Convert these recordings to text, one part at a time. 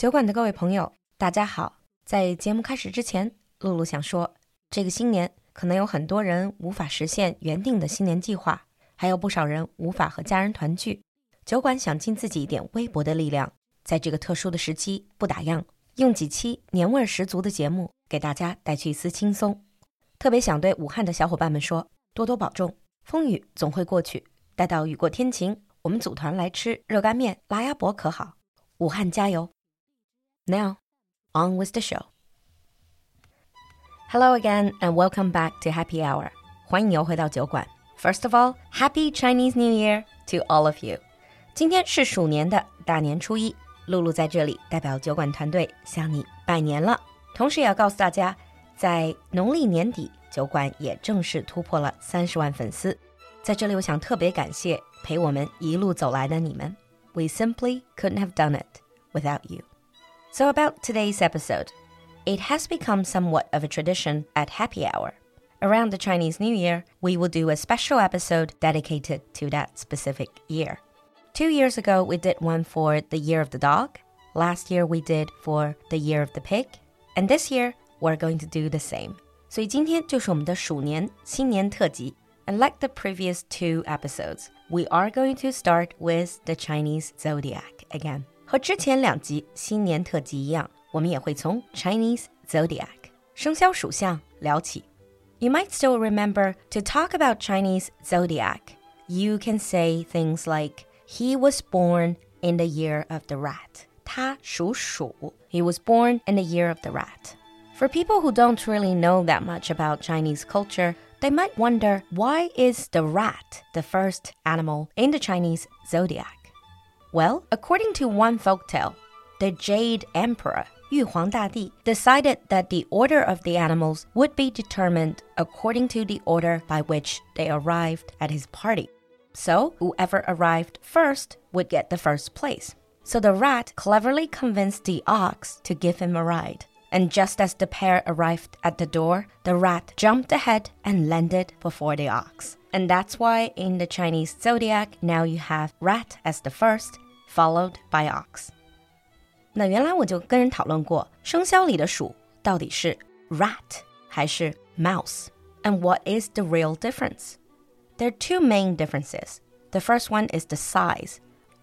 酒馆的各位朋友，大家好！在节目开始之前，露露想说，这个新年可能有很多人无法实现原定的新年计划，还有不少人无法和家人团聚。酒馆想尽自己一点微薄的力量，在这个特殊的时期不打烊，用几期年味十足的节目给大家带去一丝轻松。特别想对武汉的小伙伴们说，多多保重，风雨总会过去。待到雨过天晴，我们组团来吃热干面、拉鸭脖，可好？武汉加油 ！Now, on with the show. Hello again and welcome back to Happy Hour. 欢迎又回到酒馆。First of all, Happy Chinese New Year to all of you. 今天是鼠年的大年初一，露露在这里代表酒馆团队向你拜年了。同时也要告诉大家，在农历年底，酒馆也正式突破了三十万粉丝。在这里，我想特别感谢陪我们一路走来的你们。We simply couldn't have done it without you. So, about today's episode, it has become somewhat of a tradition at happy hour. Around the Chinese New Year, we will do a special episode dedicated to that specific year. Two years ago, we did one for the Year of the Dog. Last year, we did for the Year of the Pig. And this year, we're going to do the same. 所以今天就是我们的鼠年新年特辑. And like the previous two episodes, we are going to start with the Chinese zodiac again. 和之前两集新年特辑一样，我们也会从 Chinese zodiac 生肖属相聊起。You might still remember to talk about Chinese zodiac. You can say things like he was born in the year of the rat. 他属鼠. He was born in the year of the rat. For people who don't really know that much about Chinese culture, they might wonder why is the rat the first animal in the Chinese zodiac? Well, according to one folktale, the Jade Emperor, Yu Huangdadi, decided that the order of the animals would be determined according to the order by which they arrived at his party. So, whoever arrived first would get the first place. So the rat cleverly convinced the ox to give him a ride. And just as the pair arrived at the door, the rat jumped ahead and landed before the ox. And that's why in the Chinese zodiac, now you have rat as the first, followed by ox. 那原来我就跟人讨论过，生肖里的鼠到底是 rat 还是 mouse, and what is the real difference? There are two main differences. The first one is the size.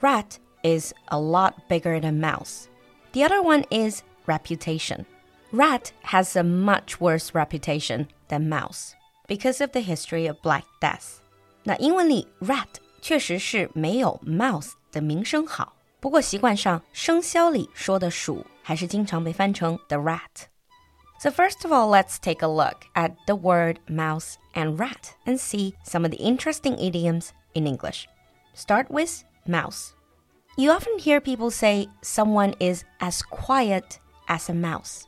Rat is a lot bigger than mouse. The other one is reputation. Rat has a much worse reputation than mouse because of the history of Black Death. 那英文里 rat 确实是没有 mouse 的名声好，不过习惯上生肖里说的鼠还是经常被翻成 the rat。So first of all, let's take a look at the word mouse and rat and see some of the interesting idioms in English. Start with mouse. You often hear people say someone is as quiet as a mouse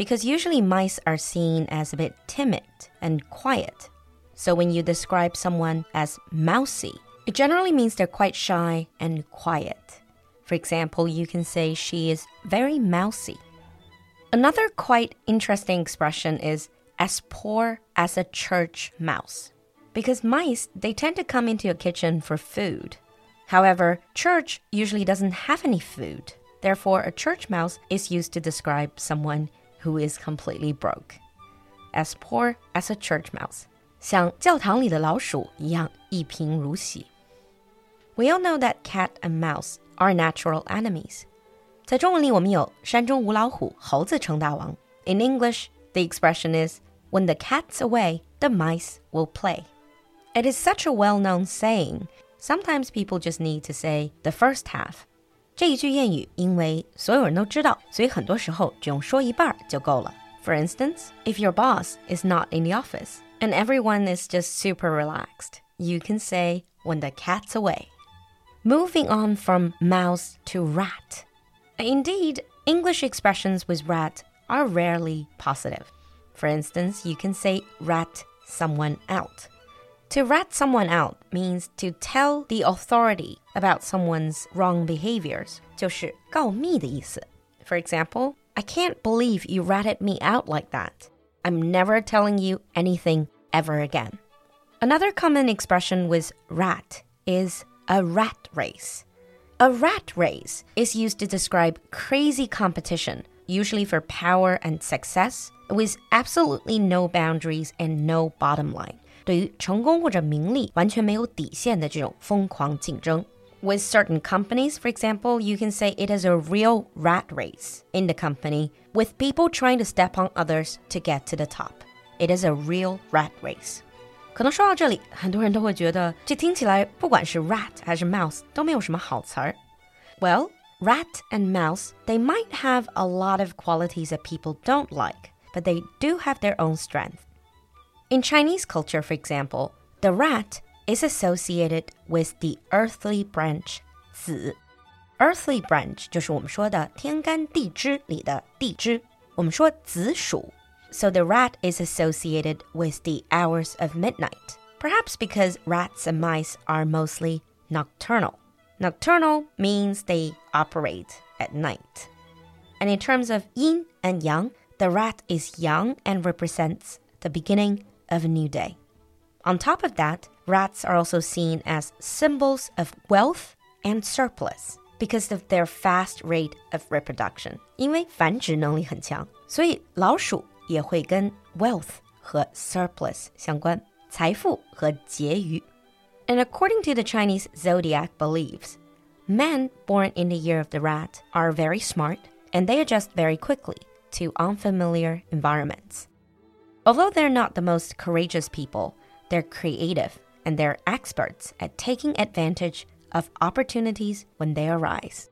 because usually mice are seen as a bit timid and quiet. So when you describe someone as mousy, it generally means they're quite shy and quiet. For example, you can say she is very mousy. Another quite interesting expression is as poor as a church mouse. Because mice, they tend to come into a kitchen for food. However, church usually doesn't have any food. Therefore, a church mouse is used to describe someone who is completely broke. As poor as a church mouse. 像教堂里的老鼠一样一贫如洗。We all know that cat and mouse are natural enemies. 在中文里，我们有山中无老虎，猴子称大王。In English, the expression is "When the cat's away, the mice will play." It is such a well-known saying. Sometimes people just need to say the first half 这一句谚语，因为所有人都知道，所以很多时候只用说一半就够了。For instance, if your boss is not in the office and everyone is just super relaxed, you can say when the cat's away. Moving on from mouse to rat. Indeed, English expressions with rat are rarely positive. For instance, you can say rat someone out. To rat someone out means to tell the authority about someone's wrong behaviors, 就是告密的意思. For example, I can't believe you ratted me out like that. I'm never telling you anything ever again. Another common expression with rat is a rat race. A rat race is used to describe crazy competition, usually for power and success, with absolutely no boundaries and no bottom line. 对于成功或者名利完全没有底线的这种疯狂竞争。With certain companies, for example, you can say it is a real rat race in the company with people trying to step on others to get to the top. It is a real rat race. 可能说到这里，很多人都会觉得这听起来不管是 rat 还是 mouse 都没有什么好词儿。Well, rat and mouse, they might have a lot of qualities that people don't like, but they do have their own strength. In Chinese culture, for example, the rat is associated with the earthly branch 子。Earthly branch 就是我们说的天干地支里的地支，我们说子属。So the rat is associated with the hours of midnight, perhaps because rats and mice are mostly nocturnal. Nocturnal means they operate at night. And in terms of yin and yang, the rat is young and represents the beginning of a new day. On top of that, rats are also seen as symbols of wealth and surplus because of their fast rate of reproduction. 因为繁殖能力很强，所以老鼠也会跟 wealth 和 surplus 相关，财富和结余。And according to the Chinese zodiac beliefs, men born in the year of the rat are very smart and they adjust very quickly to unfamiliar environments. Although they're not the most courageous people, they're creative and they're experts at taking advantage of opportunities when they arise.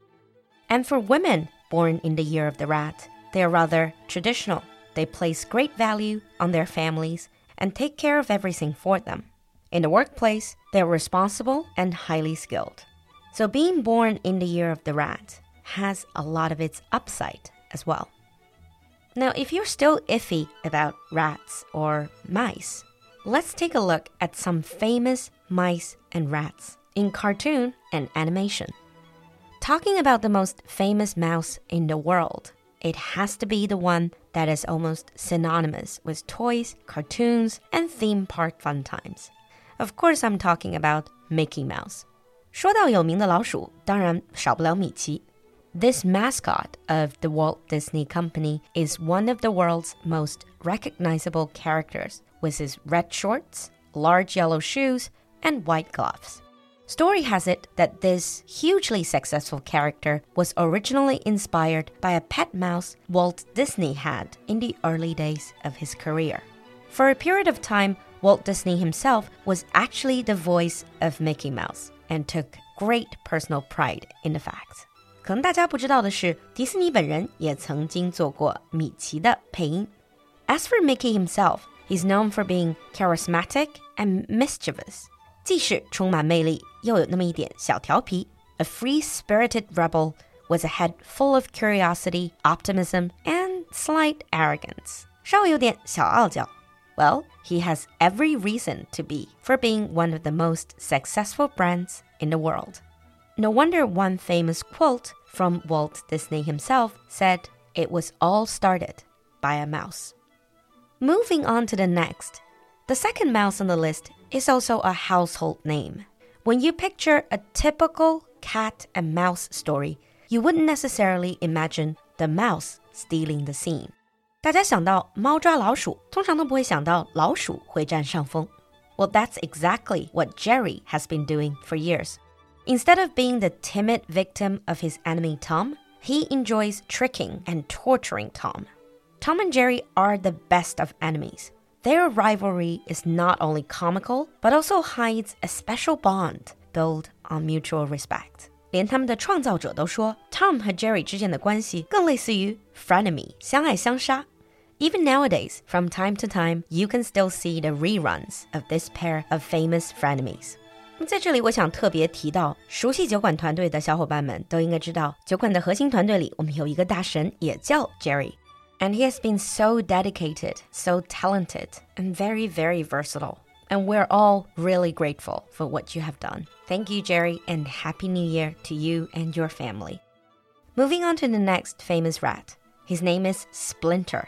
And for women born in the year of the rat, they are rather traditional. They place great value on their families and take care of everything for them. In the workplace, they're responsible and highly skilled. So being born in the year of the rat has a lot of its upside as well. Now, if you're still iffy about rats or mice, let's take a look at some famous mice and rats in cartoon and animation. Talking about the most famous mouse in the world, it has to be the one that is almost synonymous with toys, cartoons, and theme park fun times. Of course, I'm talking about Mickey Mouse. 说到有名的老鼠，当然少不了米奇。 This mascot of the Walt Disney Company is one of the world's most recognizable characters with his red shorts, large yellow shoes, and white gloves. Story has it that this hugely successful character was originally inspired by a pet mouse Walt Disney had in the early days of his career. For a period of time, Walt Disney himself was actually the voice of Mickey Mouse and took great personal pride in the fact. 可能大家不知道的是，迪士尼本人也曾经做过米奇的配音。As for Mickey himself, he's known for being charismatic and mischievous，既是充满魅力，又有那么一点小调皮。A free-spirited rebel with a head full of curiosity, optimism, and slight arrogance，稍微有点小傲娇。Well, he has every reason to be for being one of the most successful brands in the world. No wonder one famous quote from Walt Disney himself said it was all started by a mouse. Moving on to the next. The second mouse on the list is also a household name. When you picture a typical cat and mouse story, you wouldn't necessarily imagine the mouse stealing the scene. 大家想到猫抓老鼠，通常都不会想到老鼠会占上风。Well, that's exactly what Jerry has been doing for years. Instead of being the timid victim of his enemy Tom, he enjoys tricking and torturing Tom. Tom and Jerry are the best of enemies. Their rivalry is not only comical, but also hides a special bond built on mutual respect. 连他们的创造者都说，Tom 和 Jerry 之间的关系更类似于 frenemy，相爱相杀。Even nowadays, from time to time, you can still see the reruns of this pair of famous frenemies. 在这里，我想特别提到，熟悉酒馆团队的小伙伴们都应该知道，酒馆的核心团队里，我们有一个大神，也叫 Jerry。And he has been so dedicated, so talented, and very, very versatile. And we're all really grateful for what you have done. Thank you, Jerry, and Happy New Year to you and your family. Moving on to the next famous rat. His name is Splinter.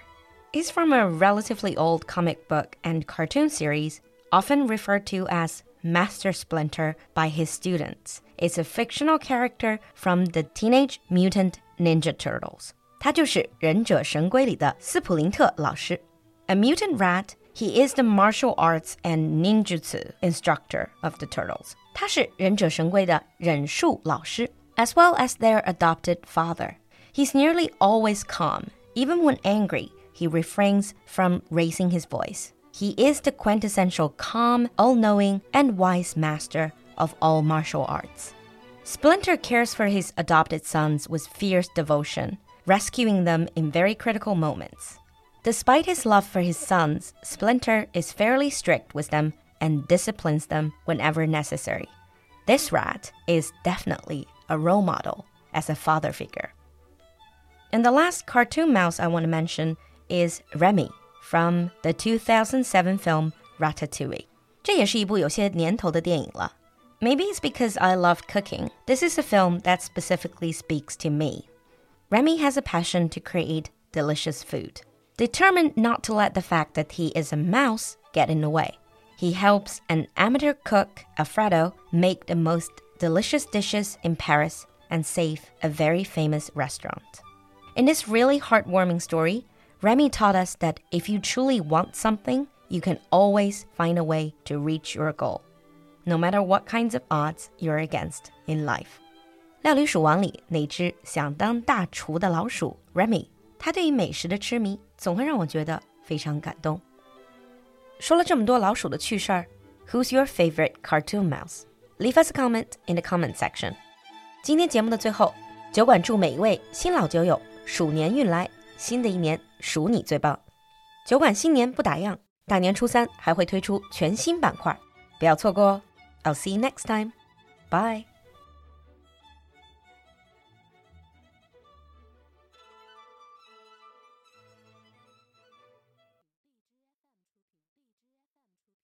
He's from a relatively old comic book and cartoon series, often referred to as Master Splinter by his students is a fictional character from the Teenage Mutant Ninja Turtles. 他就是忍者神龟里的斯普林特老师。A mutant rat, he is the martial arts and ninjutsu instructor of the turtles. 他是忍者神龟的忍术老师，as well as their adopted father. He's nearly always calm. Even when angry, he refrains from raising his voice. He is the quintessential calm, all knowing, and wise master of all martial arts. Splinter cares for his adopted sons with fierce devotion, rescuing them in very critical moments. Despite his love for his sons, Splinter is fairly strict with them and disciplines them whenever necessary. This rat is definitely a role model as a father figure. And the last cartoon mouse I want to mention is Remy from the 2007 film Ratatouille. 这也是一部有些年头的电影了。Maybe it's because I love cooking. This is a film that specifically speaks to me. Remy has a passion to create delicious food. Determined not to let the fact that he is a mouse get in the way, he helps an amateur cook, Alfredo, make the most delicious dishes in Paris and save a very famous restaurant. In this really heartwarming story, Remy taught us that if you truly want something, you can always find a way to reach your goal, no matter what kinds of odds you're against in life. 料理鼠王里那只想当大厨的老鼠 Remy，它对于美食的痴迷总会让我觉得非常感动。说了这么多老鼠的趣事儿，Who's your favorite cartoon mouse? Leave us a comment in the comment section. 今天节目的最后，酒馆祝每一位新老酒友鼠年运来， 新的一年属你最棒。酒馆新年不打烊，大年初三还会推出全新板块，不要错过哦。I'll see you next time. Bye.